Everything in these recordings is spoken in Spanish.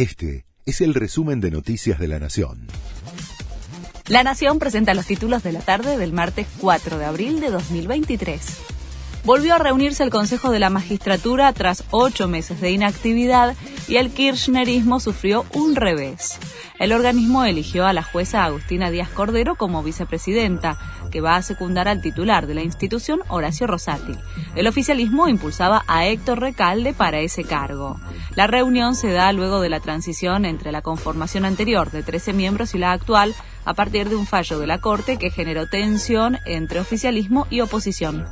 Este es el resumen de Noticias de la Nación. La Nación presenta los títulos de la tarde del martes 4 de abril de 2023. Volvió a reunirse el Consejo de la Magistratura tras ocho meses de inactividad y el kirchnerismo sufrió un revés. El organismo eligió a la jueza Agustina Díaz Cordero como vicepresidenta, que va a secundar al titular de la institución, Horacio Rosati. El oficialismo impulsaba a Héctor Recalde para ese cargo. La reunión se da luego de la transición entre la conformación anterior de 13 miembros y la actual, a partir de un fallo de la Corte que generó tensión entre oficialismo y oposición.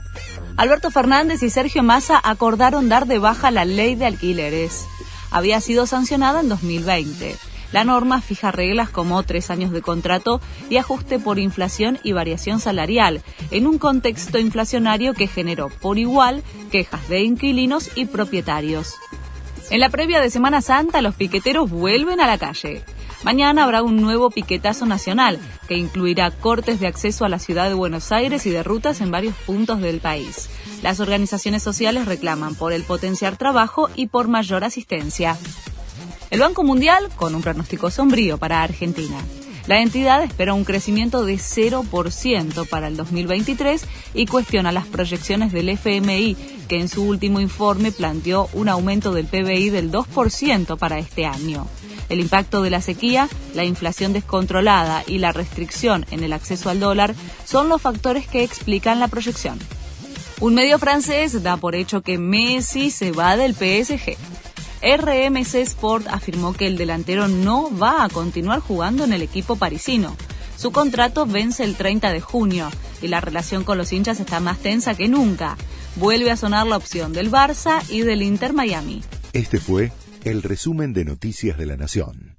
Alberto Fernández y Sergio Massa acordaron dar de baja la ley de alquileres. Había sido sancionada en 2020. La norma fija reglas como tres años de contrato y ajuste por inflación y variación salarial, en un contexto inflacionario que generó por igual quejas de inquilinos y propietarios. En la previa de Semana Santa, los piqueteros vuelven a la calle. Mañana habrá un nuevo piquetazo nacional que incluirá cortes de acceso a la ciudad de Buenos Aires y de rutas en varios puntos del país. Las organizaciones sociales reclaman por el potenciar trabajo y por mayor asistencia. El Banco Mundial con un pronóstico sombrío para Argentina. La entidad espera un crecimiento de 0% para el 2023 y cuestiona las proyecciones del FMI, que en su último informe planteó un aumento del PBI del 2% para este año. El impacto de la sequía, la inflación descontrolada y la restricción en el acceso al dólar son los factores que explican la proyección. Un medio francés da por hecho que Messi se va del PSG. RMC Sport afirmó que el delantero no va a continuar jugando en el equipo parisino. Su contrato vence el 30 de junio y la relación con los hinchas está más tensa que nunca. Vuelve a sonar la opción del Barça y del Inter Miami. Este fue el resumen de Noticias de la Nación.